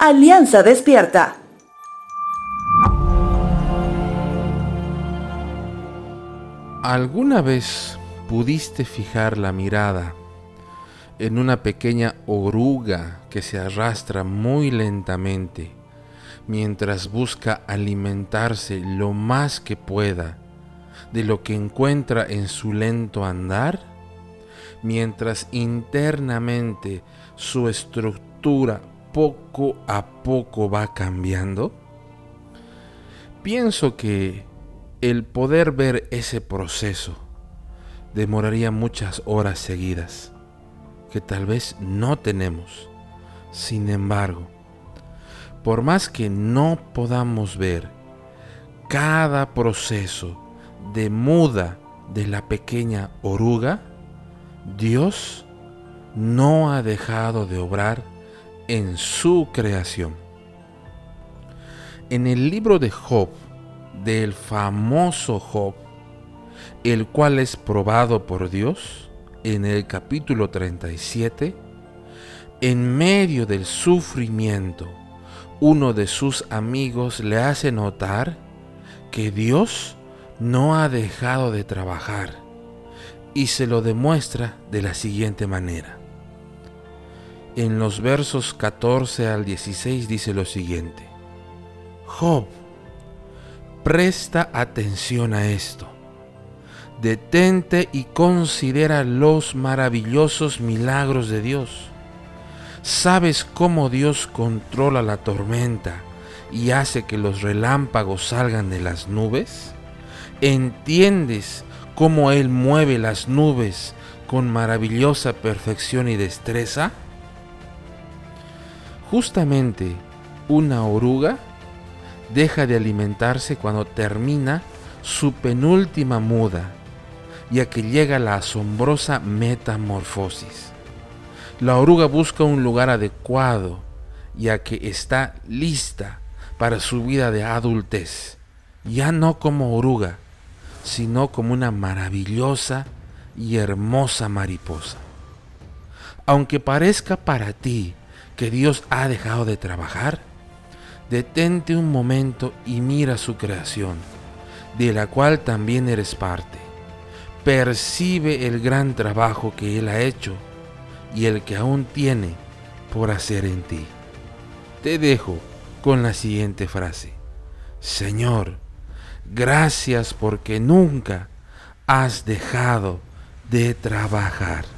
Alianza Despierta. ¿Alguna vez pudiste fijar la mirada en una pequeña oruga que se arrastra muy lentamente mientras busca alimentarse lo más que pueda de lo que encuentra en su lento andar? Mientras internamente su estructura poco a poco va cambiando? Pienso que el poder ver ese proceso demoraría muchas horas seguidas, que tal vez no tenemos. Sin embargo, por más que no podamos ver cada proceso de muda de la pequeña oruga, Dios no ha dejado de obrar en su creación. En el libro de Job, del famoso Job, el cual es probado por Dios, en el capítulo 37, en medio del sufrimiento, uno de sus amigos le hace notar que Dios no ha dejado de trabajar y se lo demuestra de la siguiente manera. En los versos 14 al 16 dice lo siguiente. Job, Presta atención a esto. Detente y considera los maravillosos milagros de Dios. ¿Sabes cómo Dios controla la tormenta y hace que los relámpagos salgan de las nubes? ¿Entiendes cómo Él mueve las nubes con maravillosa perfección y destreza? Justamente una oruga deja de alimentarse cuando termina su penúltima muda, ya que llega la asombrosa metamorfosis. La oruga busca un lugar adecuado, ya que está lista para su vida de adultez, ya no como oruga, sino como una maravillosa y hermosa mariposa. Aunque parezca para ti que Dios ha dejado de trabajar, detente un momento y mira su creación, de la cual también eres parte. Percibe el gran trabajo que Él ha hecho y el que aún tiene por hacer en ti. Te dejo con la siguiente frase. Señor, gracias porque nunca has dejado de trabajar.